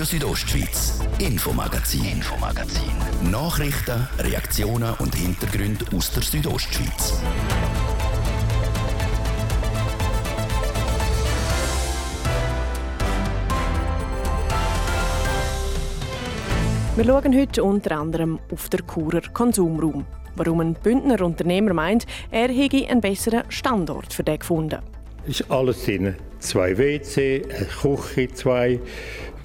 Radio Südostschweiz, Infomagazin, Infomagazin. Nachrichten, Reaktionen und Hintergründe aus der Südostschweiz. Wir schauen heute unter anderem auf den Churer Konsumraum. Warum ein Bündner Unternehmer meint, er hätte einen besseren Standort für den gefunden. Es ist alles drin. Zwei WC, eine Küche, zwei.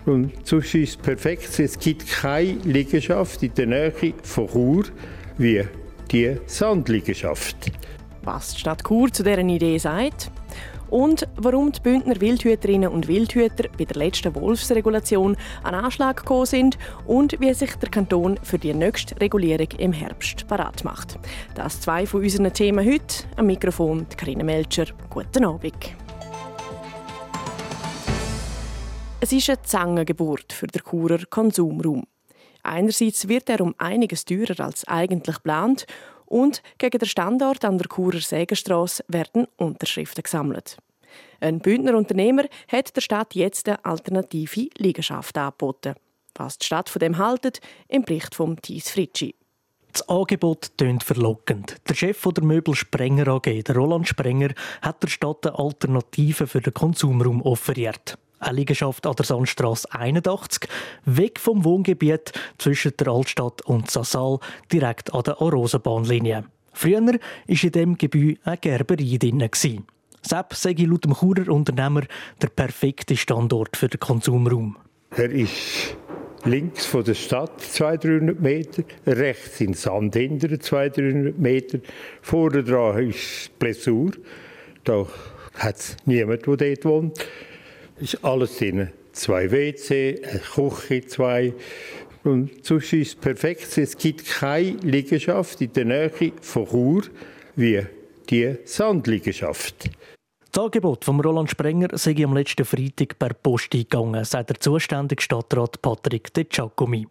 Und sonst ist es perfekt. Es gibt keine Liegenschaft in der Nähe von Chur wie die Sandliegenschaft. Was die Stadt Chur zu dieser Idee sagt und warum die Bündner Wildhüterinnen und Wildhüter bei der letzten Wolfsregulation an Anschlag gekommen sind und wie sich der Kanton für die nächste Regulierung im Herbst parat macht. Das zwei von unseren Themen heute. Am Mikrofon Karina Melcher. Guten Abend. Es ist eine Zangengeburt für den Churer Konsumraum. Einerseits wird er um einiges teurer als eigentlich geplant und gegen den Standort an der Churer Sägenstrasse werden Unterschriften gesammelt. Ein Bündner Unternehmer hat der Stadt jetzt eine alternative Liegenschaft angeboten. Was die Stadt von dem haltet, im Bericht von Thies Fritschi. Das Angebot tönt verlockend. Der Chef der Möbel Sprenger AG, der Roland Sprenger, hat der Stadt eine Alternative für den Konsumraum offeriert. Eine Liegenschaft an der Sandstrasse 81, weg vom Wohngebiet zwischen der Altstadt und Sassal, direkt an der Arosenbahnlinie. Früher war in diesem Gebäude eine Gerberei drin. Sepp sei laut dem Churer Unternehmer der perfekte Standort für den Konsumraum. Er ist links von der Stadt 200-300 Meter, rechts in Sand hinter 200-300 Meter. Vorne dran ist Blessur. Da hat es niemand, der dort wohnt. Ist alles drin. Zwei WC, eine Küche, zwei. Und sonst ist es perfekt. Es gibt keine Liegenschaft in der Nähe von Chur wie die Sandliegenschaft. Das Angebot von Roland Sprenger sei am letzten Freitag per Post eingegangen, sagt der zuständige Stadtrat Patrick De Giacomi.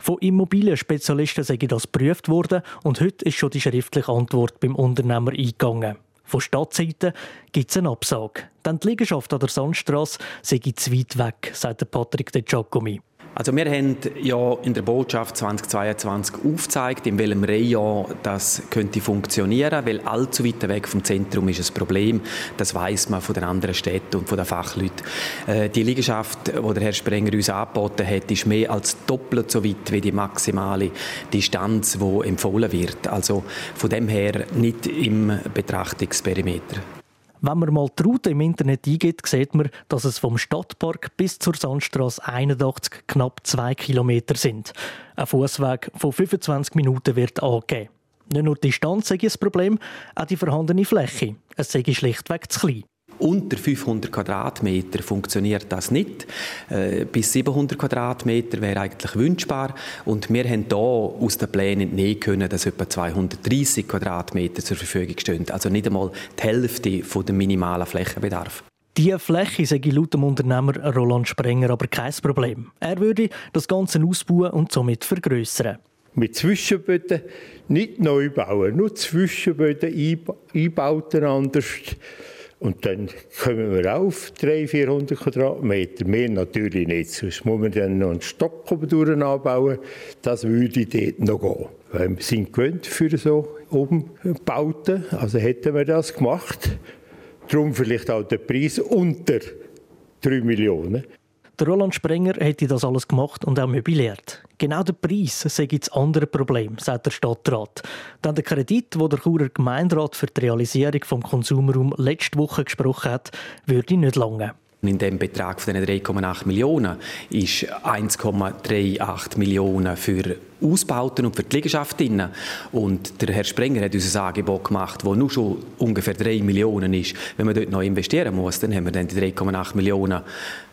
Von Immobilienspezialisten sei das geprüft worden und heute ist schon die schriftliche Antwort beim Unternehmer eingegangen. Von Stadtseite gibt es eine Absage. Denn die Liegenschaft an der Sandstrasse sei zu weit weg, sagt Patrick De Giacomi. Also wir haben ja in der Botschaft 2022 aufgezeigt, in welchem Rayon das könnte funktionieren, weil allzu weit weg vom Zentrum ist ein Problem. Das weiß man von den anderen Städten und von den Fachleuten. Äh, die Liegenschaft, die der Herr Sprenger uns angeboten hat, ist mehr als doppelt so weit wie die maximale Distanz, die empfohlen wird. Also von dem her nicht im Betrachtungsperimeter. Wenn man mal die Route im Internet eingibt, sieht man, dass es vom Stadtpark bis zur Sandstraße 81 knapp zwei Kilometer sind. Ein Fußweg von 25 Minuten wird angegeben. Nicht nur die Distanz sei ein Problem, auch die vorhandene Fläche. Es sei schlichtweg zu klein. Unter 500 Quadratmeter funktioniert das nicht. Äh, bis 700 Quadratmeter wäre eigentlich wünschbar. Und wir haben hier aus den Plänen entnehmen können, dass etwa 230 Quadratmeter zur Verfügung stehen. Also nicht einmal die Hälfte von dem minimalen Flächenbedarf. Die Fläche sei laut dem Unternehmer Roland Sprenger aber kein Problem. Er würde das Ganze ausbauen und somit vergrößern. Mit Zwischenböden nicht neu bauen, nur Zwischenböden einbauten anders. Und dann kommen wir auf 300, 400 Quadratmeter. Mehr natürlich nicht. Sonst muss man dann noch einen Stock oben anbauen. Das würde dort noch gehen. Weil wir sind gewöhnt für so Umbauten. Also hätten wir das gemacht. Darum vielleicht auch der Preis unter 3 Millionen. Der Roland Sprenger hätte das alles gemacht und auch möbliert. Genau der Preis sei das andere Problem, sagt der Stadtrat. Denn der Kredit, den der Churer Gemeinderat für die Realisierung des Konsumraums letzte Woche gesprochen hat, würde nicht lange. In dem Betrag von 3,8 Millionen ist 1,38 Millionen für Ausbauten und für die Liegenschaft drin. Und der Herr Sprenger hat uns ein Angebot gemacht, das nur schon ungefähr 3 Millionen ist. Wenn man dort noch investieren muss, dann haben wir dann die 3,8 Millionen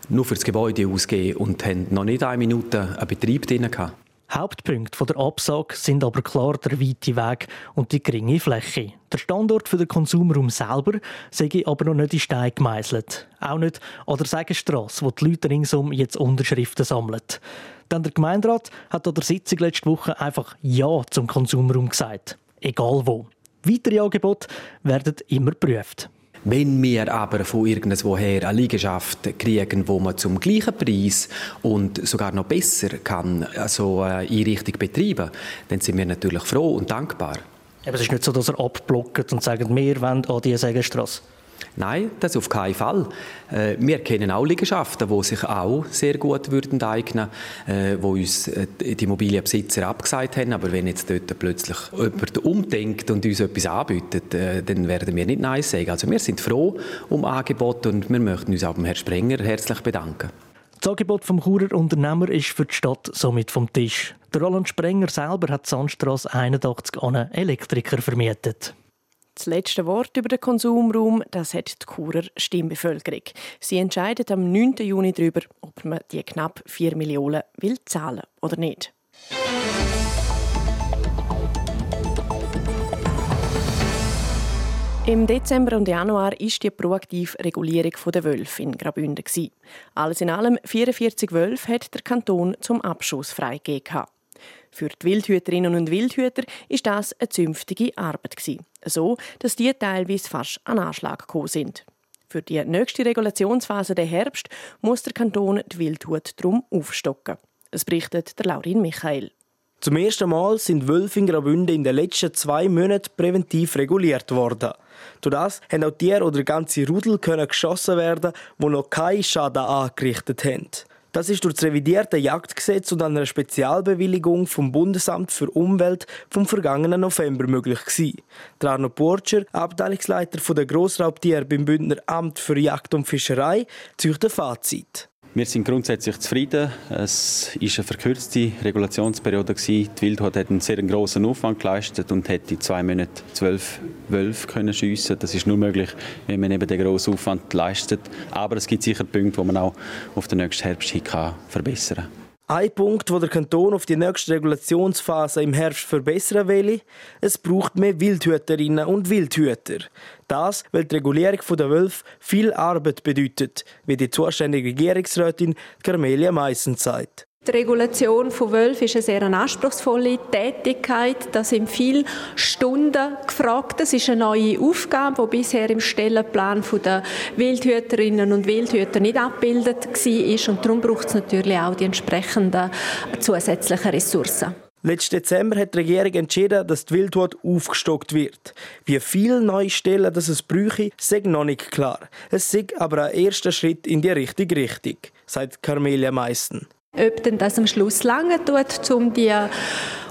nur für das Gebäude ausgegeben und haben noch nicht eine Minute einen Betrieb drin gehabt. Hauptpunkte der Absage sind aber klar der weite Weg und die geringe Fläche. Der Standort für den Konsumraum selber sei aber noch nicht in Stein gemeißelt. Auch nicht an der Sägenstrasse, wo die Leute ringsum jetzt Unterschriften sammeln. Denn der Gemeinderat hat an der Sitzung letzte Woche einfach Ja zum Konsumraum gesagt. Egal wo. Weitere Angebote werden immer geprüft. Wenn wir aber von irgendwoher eine Liegenschaft kriegen, wo man zum gleichen Preis und sogar noch besser kann eine Einrichtung betreiben, dann sind wir natürlich froh und dankbar. Aber es ist nicht so, dass er abblockt und sagt, wir wollen an diese Sägestrasse. Nein, das auf keinen Fall. Äh, wir kennen auch Liegenschaften, die sich auch sehr gut würden eignen, äh, wo uns äh, die Immobilienbesitzer abgesagt haben. Aber wenn jetzt dort plötzlich jemand umdenkt und uns etwas anbietet, dann werden wir nicht Nein sagen. Also wir sind froh um Angebote und wir möchten uns auch beim Herrn Sprenger herzlich bedanken. Das Angebot vom Churer Unternehmer ist für die Stadt somit vom Tisch. Der Roland Sprenger selber hat die Sandstrasse 81 an einen Elektriker vermietet. Das letzte Wort über den Konsumraum das hat die Churer Stimmbevölkerung. Sie entscheidet am 9. Juni darüber, ob man die knapp 4 Millionen will zahlen oder nicht. Im Dezember und Januar ist die proaktive Regulierung der Wölfe in Graubünden. Alles in allem 44 Wölfe hat der Kanton zum Abschuss freigegeben. Für die Wildhüterinnen und Wildhüter ist das eine zünftige Arbeit so dass die teilweise fast an Anschlag gekommen sind. Für die nächste Regulationsphase der Herbst muss der Kanton die Wildhut darum aufstocken. Es berichtet der Laurin Michael. Zum ersten Mal sind Wölfe in Graubünden in den letzten zwei Monaten präventiv reguliert worden. Durch das haben auch Tiere oder ganze Rudel geschossen werden, die noch keinen Schaden angerichtet haben. Das ist durch das revidierte Jagdgesetz und einer Spezialbewilligung vom Bundesamt für Umwelt vom vergangenen November möglich gewesen. Der Arno Porcher, Abteilungsleiter der Grossraubtiere beim Bündner Amt für Jagd und Fischerei, zieht ein Fazit. Wir sind grundsätzlich zufrieden. Es war eine verkürzte Regulationsperiode. Die Wildhut hat einen sehr großen Aufwand geleistet und hätte in zwei Monaten zwölf Wölfe können schiessen. Das ist nur möglich, wenn man eben den grossen Aufwand leistet. Aber es gibt sicher Punkte, die man auch auf den nächsten Herbst hin verbessern kann. Ein Punkt, wo der Kanton auf die nächste Regulationsphase im Herbst verbessern will, es braucht mehr Wildhüterinnen und Wildhüter. Das, weil die Regulierung der Wölfe viel Arbeit bedeutet, wie die zuständige Regierungsrätin Carmelia Meissen sagt. Die Regulation von Wölfen ist eine sehr anspruchsvolle Tätigkeit. Da sind viele Stunden gefragt. Das ist eine neue Aufgabe, die bisher im Stellenplan der Wildhüterinnen und Wildhüter nicht abgebildet war. Und darum braucht es natürlich auch die entsprechenden zusätzlichen Ressourcen. Letzten Dezember hat die Regierung entschieden, dass die Wildhut aufgestockt wird. Wie viele neue Stellen das es bräuchte, sei noch nicht klar. Es ist aber ein erster Schritt in die richtige Richtung, sagt Carmelia Meissen. Ob denn das am Schluss lange tut, um die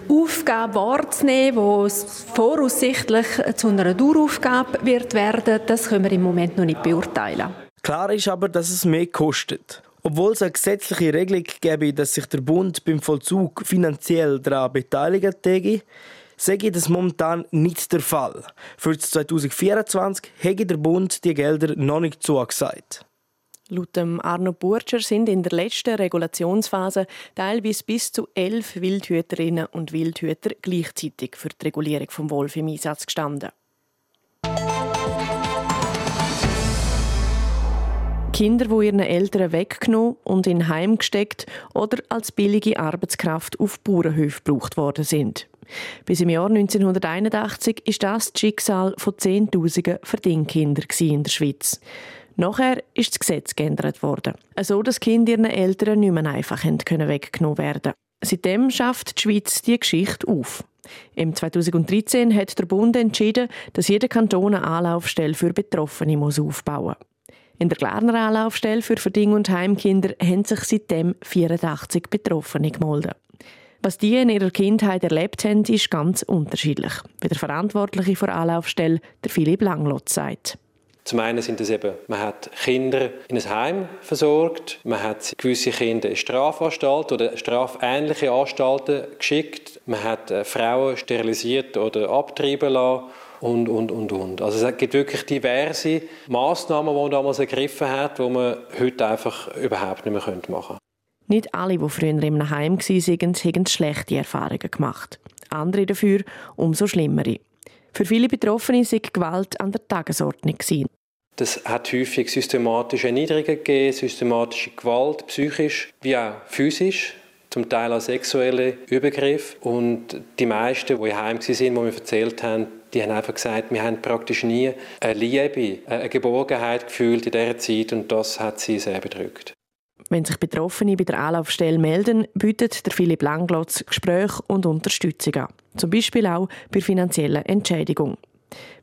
Aufgabe wahrzunehmen, die voraussichtlich zu einer Daueraufgabe wird werden, das können wir im Moment noch nicht beurteilen. Klar ist aber, dass es mehr kostet. Obwohl es eine gesetzliche Regelung gäbe, dass sich der Bund beim Vollzug finanziell daran beteiligen täge, sage das momentan nicht der Fall. Für 2024 hätte der Bund die Gelder noch nicht zugesagt. Laut Arno Burtscher sind in der letzten Regulationsphase teilweise bis zu elf Wildhüterinnen und Wildhüter gleichzeitig für die Regulierung vom Wolf im Einsatz gestanden. Kinder, die ihren Eltern weggenommen und in Heim gesteckt oder als billige Arbeitskraft auf Bauernhöfen gebraucht worden sind. Bis im Jahr 1981 ist das das Schicksal von Zehntausenden Verdingkinder in der Schweiz. Nachher ist das Gesetz geändert worden, so dass Kinder ihren Eltern nicht mehr einfach weggenommen werden Seitdem schafft die Schweiz die Geschichte auf. Im 2013 hat der Bund entschieden, dass jeder Kanton eine Anlaufstelle für Betroffene muss aufbauen muss. In der Glarner Anlaufstelle für Verding- und Heimkinder haben sich seitdem 84 Betroffene gemeldet. Was die in ihrer Kindheit erlebt haben, ist ganz unterschiedlich, wie der Verantwortliche für Anlaufstelle, der Philipp Langlotz, sagt. Zum einen sind es eben, man hat Kinder in ein Heim versorgt, man hat gewisse Kinder in Strafanstalt oder strafähnliche Anstalten geschickt, man hat äh, Frauen sterilisiert oder abtreiben lassen und, und, und, und. Also es gibt wirklich diverse Massnahmen, die man damals ergriffen hat, die man heute einfach überhaupt nicht mehr machen könnte. Nicht alle, die früher im Heim waren, haben schlechte Erfahrungen gemacht. Andere dafür umso schlimmere. Für viele Betroffene war Gewalt an der Tagesordnung. Das hat häufig systematische Erniedrigungen gegeben, systematische Gewalt, psychisch wie auch physisch. zum Teil auch sexuelle Übergriffe. Und die meisten, die heim waren, die mir erzählt haben, die haben einfach gesagt, wir haben praktisch nie eine Liebe, eine Geborgenheit gefühlt in dieser Zeit und das hat sie sehr bedrückt. Wenn sich Betroffene bei der Anlaufstelle melden, bietet der Philipp Langlotz Gespräche und Unterstützung an. Zum Beispiel auch bei finanzieller Entschädigung.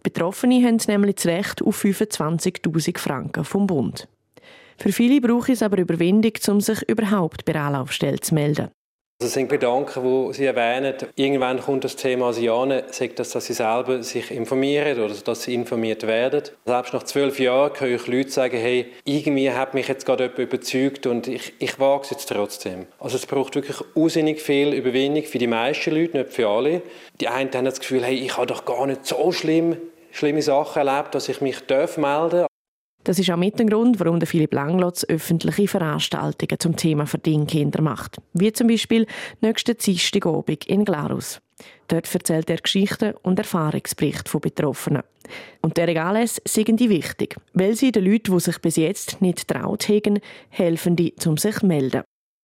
Betroffene haben nämlich das Recht auf 25.000 Franken vom Bund. Für viele braucht es aber Überwindung, um sich überhaupt bei der Anlaufstelle zu melden. Das sind Gedanken, die Sie erwähnen. Irgendwann kommt das Thema an, sagt das, dass Sie selber sich informieren oder dass Sie informiert werden. Selbst nach zwölf Jahren höre ich Leute sagen, hey, irgendwie hat mich jetzt gerade jemand überzeugt und ich, ich wage es jetzt trotzdem. Also es braucht wirklich unsinnig viel Überwindung für die meisten Leute, nicht für alle. Die einen haben das Gefühl, hey, ich habe doch gar nicht so schlimm, schlimme Sachen erlebt, dass ich mich melden darf. Das ist auch mit dem Grund, warum der Philipp Langlotz öffentliche Veranstaltungen zum Thema Verdingkinder macht. Wie zum Beispiel nächsten Dienstagabend in Glarus. Dort erzählt er Geschichten und Erfahrungsberichte von Betroffenen. Und der Regales sind die wichtig, weil sie den Leuten, die sich bis jetzt nicht traut haben, helfen, die, um sich zu melden.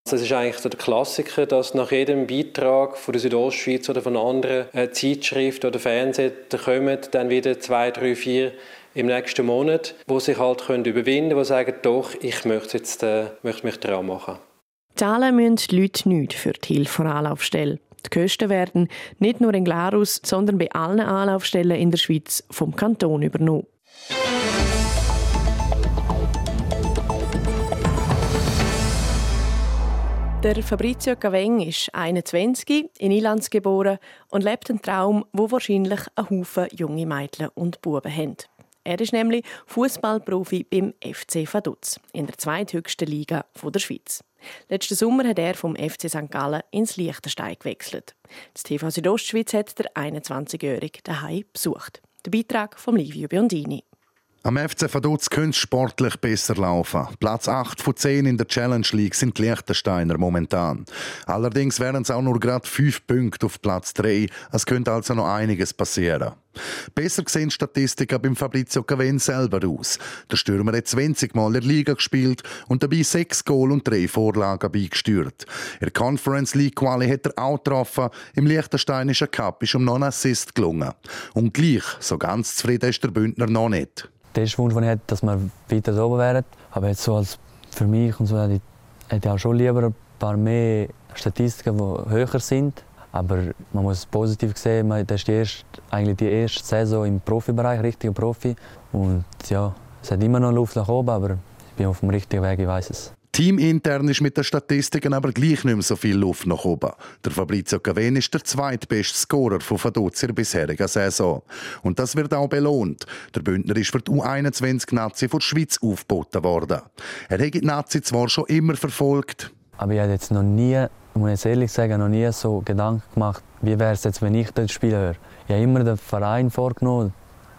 Es ist eigentlich der Klassiker, dass nach jedem Beitrag von der Südostschweiz oder von anderen äh, Zeitschriften oder Fernsehen kommen dann wieder zwei, drei, vier im nächsten Monat, wo sich halt können überwinden können, die sagen, doch, ich möchte, jetzt, äh, möchte mich daran machen. Zahlen müssen die Leute nicht für die Hilfe der Anlaufstelle. Die Kosten werden nicht nur in Glarus, sondern bei allen Anlaufstellen in der Schweiz vom Kanton übernommen. Der Fabrizio Caveng ist 21, in Ilanz geboren und lebt einen Traum, wo wahrscheinlich ein Haufen junge Mädchen und Buben haben. Er ist nämlich Fußballprofi beim FC Vaduz in der zweithöchsten Liga der Schweiz. Letzten Sommer hat er vom FC St. Gallen ins Liechtenstein gewechselt. Das TV Südostschweiz hat der 21-Jährige daheim besucht. Der Beitrag von Livio Biondini. Am FC Vaduz könnte es sportlich besser laufen. Platz 8 von 10 in der Challenge League sind die Liechtensteiner momentan. Allerdings wären es auch nur gerade 5 Punkte auf Platz 3. Es könnte also noch einiges passieren. Besser sehen Statistiken beim Fabrizio Caven selber aus. Der Stürmer hat 20 Mal in der Liga gespielt und dabei 6 Goal und 3 Vorlagen beigesteuert. In der Conference League Quali hat er auch getroffen. Im Liechtensteinischen Cup ist um noch ein Assist gelungen. Und gleich, so ganz zufrieden ist der Bündner noch nicht der erste Wunsch, den ich hätte, dass wir weiter oben wären. Aber jetzt so als für mich und so hätte ich auch schon lieber ein paar mehr Statistiken, die höher sind. Aber man muss es positiv sehen, das ist die erste, eigentlich die erste Saison im Profibereich, richtiger Profi. Und ja, es hat immer noch Luft nach oben, aber ich bin auf dem richtigen Weg, ich weiß es. Teamintern ist mit den Statistiken aber gleich nicht mehr so viel Luft nach oben. Der Fabrizio Caven ist der zweitbeste Scorer von der bisherigen Saison. Und das wird auch belohnt. Der Bündner ist für die U21-Nazi von der Schweiz aufgeboten worden. Er hat die Nazi zwar schon immer verfolgt. Aber ich habe jetzt noch nie, muss ich ehrlich sagen, noch nie so Gedanken gemacht, wie wäre es jetzt, wenn ich dort spielen würde. Ich habe immer den Verein vorgenommen,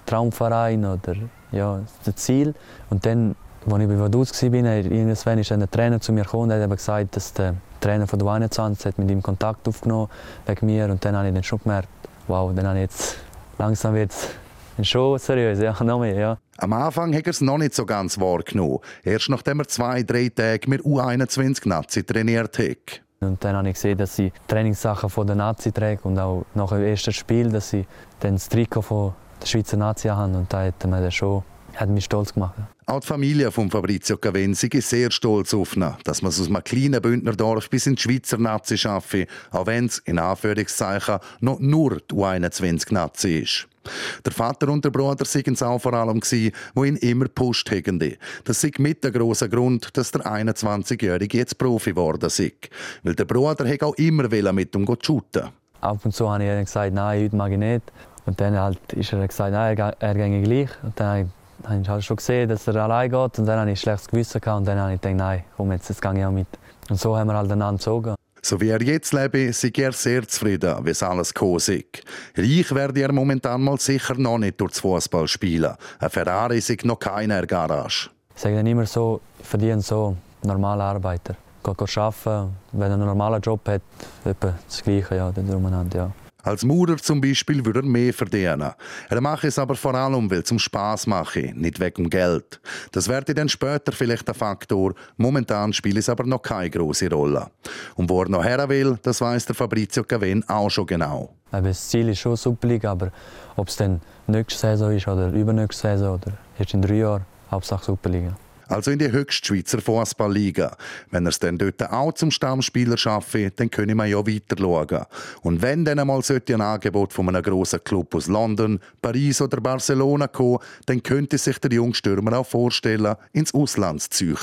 Traumverein oder ja, das Ziel. Und dann als ich bei Vaduz war, irgendwann ist ein Trainer zu mir gekommen und hat gesagt, dass der Trainer von der 21 mit ihm Kontakt aufgenommen wegen mir. Und dann habe ich dann schon gemerkt, wow, dann habe ich jetzt langsam wird schon seriös, ja, noch mehr, ja. Am Anfang hat er es noch nicht so ganz wahrgenommen. Erst nachdem er zwei, drei Tage mit U21-Nazi trainiert hat. Und dann habe ich gesehen, dass sie Trainingssachen von der Nazi tragen und auch nach dem ersten Spiel, dass sie dann das Trikot von der Schweizer Nazi haben. Und da hat man das schon hat mich stolz gemacht. Auch die Familie von Fabrizio Cavenzi ist sehr stolz auf ihn, dass man es aus einem kleinen Bündnerdorf bis in die Schweizer Nazi schaffe, auch wenn es in Anführungszeichen noch nur die U21-Nazi ist. Der Vater und der Bruder waren es auch vor allem, die ihn immer gepusht haben. Das ist mit der große Grund, dass der 21-Jährige jetzt Profi geworden ist. Weil der Bruder hat auch immer mit ihm shooten. Ab und zu habe ich gesagt, nein, heute mag ich nicht. Und dann halt ist er gesagt, nein, er, er ginge gleich. Und dann habe ich halt schon gesehen, dass er allein geht. Und dann hatte ich ein schlechtes Gewissen. Gehabt. Und dann habe ich gedacht, nein, komm, jetzt, jetzt gehe ich auch mit. Und so haben wir halt einander gezogen. So wie er jetzt lebt, ist er sehr zufrieden, wie es alles ist. Reich werde er momentan mal sicher noch nicht durch das Fußballspielen. Ein Ferrari ist noch keiner Garage. Ich sage dann immer so, ich verdiene so normaler Arbeiter. Geht arbeiten, wenn er einen normalen Job hat, etwa das Gleiche, ja, ja. Als Maurer zum Beispiel würde er mehr verdienen. Er mache es aber vor allem, weil es um Spass mache, nicht wegen Geld. Das werde dann später vielleicht ein Faktor. Momentan spielt es aber noch keine große Rolle. Und wo er noch her will, das weiß der Fabrizio Caven auch schon genau. Das Ziel ist schon Superliga, aber ob es dann nächste Saison ist oder übernächste Saison oder erst in drei Jahren, Hauptsache Superliga also in die höchste Schweizer Fußballliga. Wenn er es dann dort auch zum Stammspieler schaffe, dann können wir ja weiter schauen. Und wenn dann einmal ein Angebot von einem grossen Club aus London, Paris oder Barcelona kommen, dann könnte sich der Jungstürmer auch vorstellen, ins Ausland zu ziehen.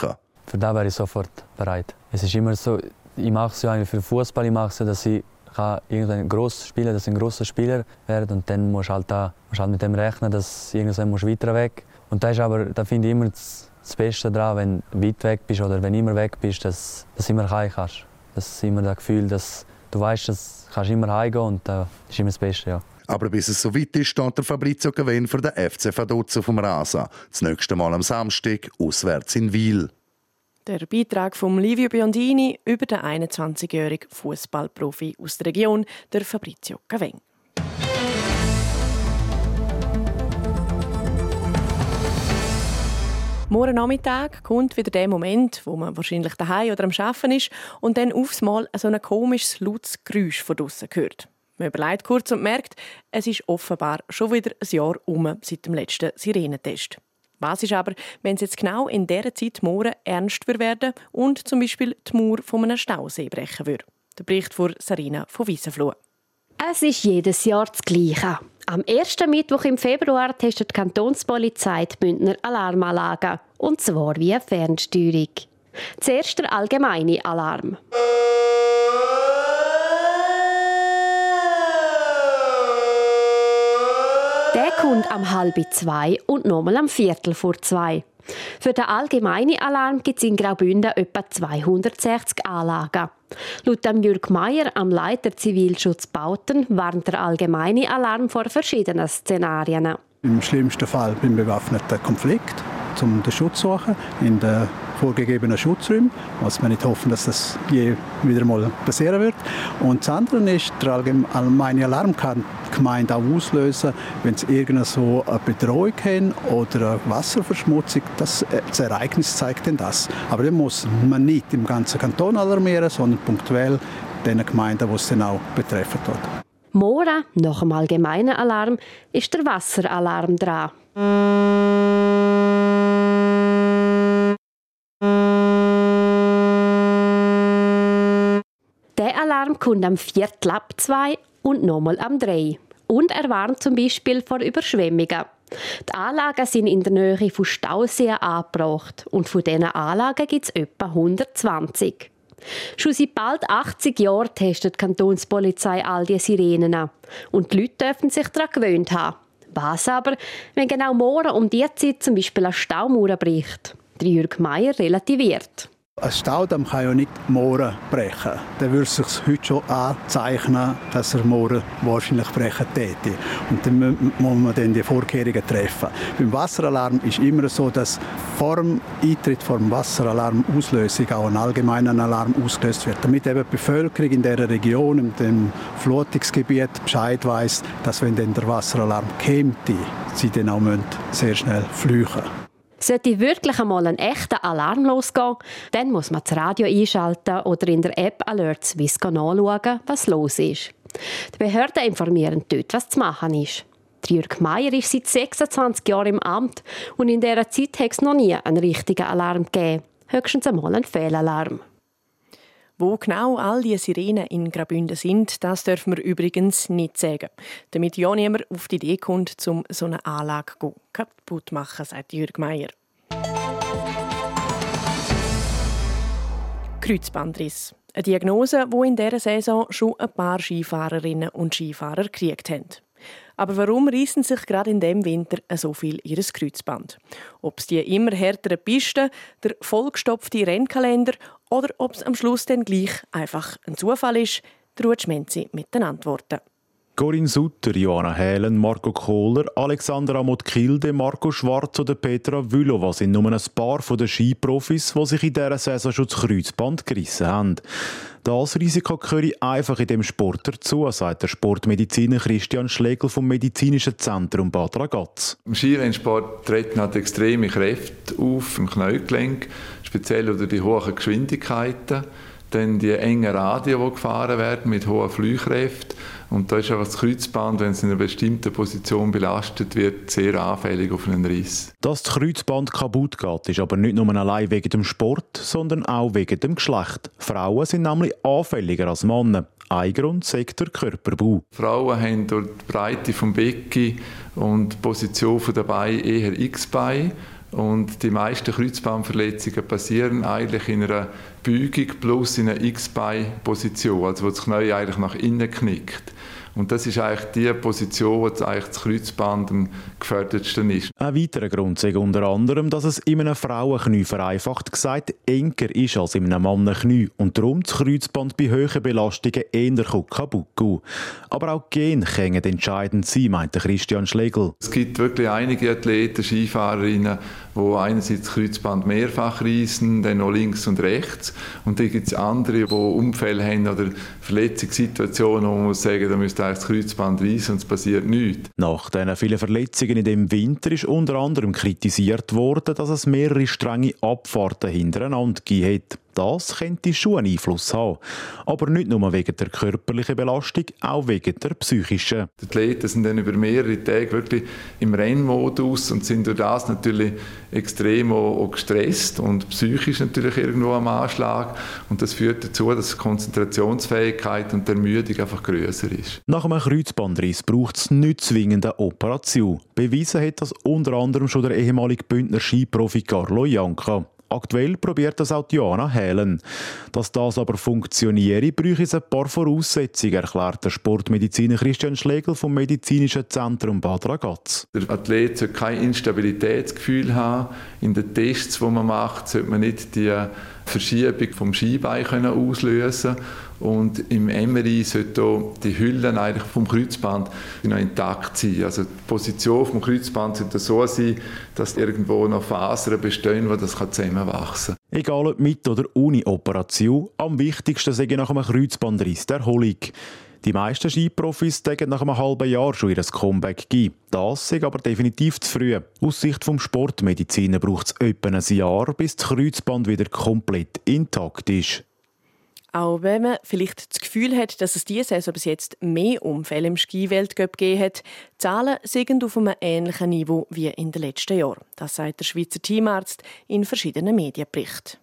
Für das wäre ich sofort bereit. Es ist immer so, ich mache es ja für Fußball, ich mache es, dass ich kann irgendein gross spielen, dass ein grosser Spieler werde und dann musst du halt, da, musst halt mit dem rechnen, dass irgendwann weiter weg. Und da ist aber, da finde ich immer das das Beste daran, wenn du weit weg bist oder wenn du immer weg bist, dass, dass du immer heim kannst. Das ist immer das Gefühl, dass du weißt, dass du immer heimgehen und das ist immer das Beste, ja. Aber bis es so weit ist, steht der Fabrizio Gavin für den FC Vaduz vom Rasa. Das nächste Mal am Samstag auswärts in Wiel. Der Beitrag von Livio Biondini über den 21-jährigen Fußballprofi aus der Region, der Fabrizio Gavin. Morgen Nachmittag kommt wieder der Moment, wo man wahrscheinlich daheim oder am Arbeiten ist und dann aufs Mal so ein komisches, lautes Geräusch von draussen hört. Man überlegt kurz und merkt, es ist offenbar schon wieder ein Jahr um seit dem letzten Sirenentest. Was ist aber, wenn es jetzt genau in dieser Zeit morgen ernst werden und zum Beispiel die Mauer von einem Stausee brechen würde? Der Bericht von Sarina von Wiesenfloh. Es ist jedes Jahr das Gleiche. Am ersten Mittwoch im Februar testet die Kantonspolizei die Bündner Alarmanlagen. Und zwar via Fernsteuerung. Zuerst der allgemeine Alarm. Der kommt am halb zwei und nochmal am Viertel vor zwei. Für den allgemeinen Alarm gibt es in Graubünden etwa 260 Anlagen. Laut Jürg Meyer, am Leiter Zivilschutz Bauten, warnt der allgemeine Alarm vor verschiedenen Szenarien. Im schlimmsten Fall beim bewaffneten Konflikt, um den Schutz zu suchen, in den vorgegebenen Schutzräumen, was wir nicht hoffen, dass das je wieder mal passieren wird. Und das andere ist, der allgemeine Alarm kann die Gemeinde auch auslösen, wenn es irgendeine so eine Bedrohung haben oder eine Wasserverschmutzung. Das, äh, das Ereignis zeigt denn das. Aber dann muss man nicht im ganzen Kanton alarmieren, sondern punktuell den Gemeinden, die es dann auch betreffen wird. Morgen, nach dem allgemeinen Alarm, ist der Wasseralarm dran. Der Alarm kommt am Viertel ab 2 und nochmal am 3. Und er warnt zum Beispiel vor Überschwemmungen. Die Anlagen sind in der Nähe von Stauseen angebracht und von diesen Anlagen gibt es etwa 120. Schon seit bald 80 Jahren testet die Kantonspolizei all diese Sirenen an. Und die Leute dürfen sich daran gewöhnt haben. Was aber, wenn genau morgen um diese Zeit zum Beispiel eine Staumauer bricht? Der Jürg Meier relativiert. Ein Staudamm kann ja nicht morgen brechen. Dann würde es sich heute schon anzeichnen, dass er morgen wahrscheinlich brechen täte. Und dann muss man dann die Vorkehrungen treffen. Beim Wasseralarm ist immer so, dass vor dem Eintritt vor dem Wasseralarm auch ein allgemeiner Alarm ausgelöst wird, damit eben die Bevölkerung in dieser Region, in dem Flutungsgebiet Bescheid weiß, dass wenn dann der Wasseralarm käme, sie dann auch sehr schnell flüchten müssen. Sollte wirklich einmal ein echter Alarm losgehen, dann muss man das Radio einschalten oder in der App Alert Swiss nachschauen, was los ist. Die Behörden informieren dort, was zu machen ist. Jürg Meier ist seit 26 Jahren im Amt und in dieser Zeit hat es noch nie einen richtigen Alarm gegeben. Höchstens einmal einen Fehlalarm. Wo genau all diese Sirenen in Graubünden sind, das dürfen wir übrigens nicht sagen. Damit ja niemand auf die Idee kommt, um so eine Anlage kaputt zu machen, sagt Jürg Meier. Kreuzbandriss. Eine Diagnose, die in dieser Saison schon ein paar Skifahrerinnen und Skifahrer gekriegt haben. Aber warum reissen sich gerade in dem Winter so viel ihres Kreuzband? Ob es die immer härteren Pisten, der vollgestopfte Rennkalender oder ob es am Schluss dann gleich einfach ein Zufall ist, der Ruth Schmenzi mit den Antworten. Corinne Sutter, Johanna Hälen, Marco Kohler, Alexander Amot Kilde, Marco Schwarz oder Petra Vülova sind nur ein paar von den Skiprofis, die sich in dieser Saison schon das Kreuzband gerissen haben. Das Risiko gehöre einfach in dem Sport dazu, sagt der Sportmediziner Christian Schlegel vom Medizinischen Zentrum Bad Ragaz. Im Skirennsport treten halt extreme Kräfte auf im Knöchgelenk, speziell unter die hohen Geschwindigkeiten. Dann die engen Radien, die gefahren werden mit hohen Flugkräften. Und da ist einfach das Kreuzband, wenn es in einer bestimmten Position belastet wird, sehr anfällig auf einen Riss. Dass das Kreuzband kaputt geht, ist aber nicht nur allein wegen dem Sport, sondern auch wegen dem Geschlecht. Frauen sind nämlich anfälliger als Männer. Ein Grund sagt der Körperbau. Frauen haben durch die Breite des Becken und die Position der Beine eher X-Beine. Und die meisten Kreuzbandverletzungen passieren eigentlich in einer Beugung plus in einer X-Bein-Position, also wo das Knie eigentlich nach innen knickt. Und das ist eigentlich die Position, wo eigentlich das Kreuzband am gefährdetsten ist. Ein weiterer Grund ist unter anderem, dass es in einem Frauenknie vereinfacht gesagt enger ist als in einem Mannenknie und darum das Kreuzband bei hohen Belastungen eher kaputt geht. Aber auch Gen können entscheidend sein, meinte Christian Schlegel. Es gibt wirklich einige Athleten, Skifahrerinnen, die einerseits Kreuzband mehrfach reißen, dann noch links und rechts. Und dann gibt es andere, die Unfälle haben oder Verletzungssituationen, wo man muss sagen, da müsste eigentlich das Kreuzband reißen und es passiert nichts. Nach diesen vielen Verletzungen in dem Winter ist unter anderem kritisiert worden, dass es mehrere strenge Abfahrten hintereinander gegeben hat. Das könnte schon einen Einfluss haben. Aber nicht nur wegen der körperlichen Belastung, auch wegen der psychischen. Die Athleten sind dann über mehrere Tage wirklich im Rennmodus und sind durch das natürlich extrem auch gestresst und psychisch natürlich irgendwo am Anschlag. Und das führt dazu, dass die Konzentrationsfähigkeit und die Ermüdung einfach größer ist. Nach einem Kreuzbandriss braucht es nicht zwingend eine Operation. Bewiesen hat das unter anderem schon der ehemalige Bündner Skiprofi Carlo Janka. Aktuell probiert das auch Johanna Helen. Dass das aber funktioniere, bräuchte es ein paar Voraussetzungen, erklärt der Sportmediziner Christian Schlegel vom Medizinischen Zentrum Bad Ragaz. Der Athlet sollte kein Instabilitätsgefühl haben. In den Tests, die man macht, sollte man nicht die Verschiebung vom Skibein auslösen und im MRI sollte die Hüllen eigentlich vom Kreuzband noch intakt sein. Also die Position vom Kreuzband sollte so sein, dass irgendwo noch Fasern bestehen, wo das zusammenwachsen kann. Egal ob mit oder ohne Operation, am wichtigsten sei nach einem Kreuzbandriss die Erholung. Die meisten Skiprofis denken nach einem halben Jahr schon ihr Comeback geben. Das ist aber definitiv zu früh. Aus Sicht vom Sportmediziner braucht es etwa ein Jahr, bis das Kreuzband wieder komplett intakt ist. Auch wenn man vielleicht das Gefühl hat, dass es diese Saison bis jetzt mehr Unfälle im Skiweltcup gegeben hat, die Zahlen sind auf einem ähnlichen Niveau wie in den letzten Jahren. Das sagt der Schweizer Teamarzt in verschiedenen Medienberichten.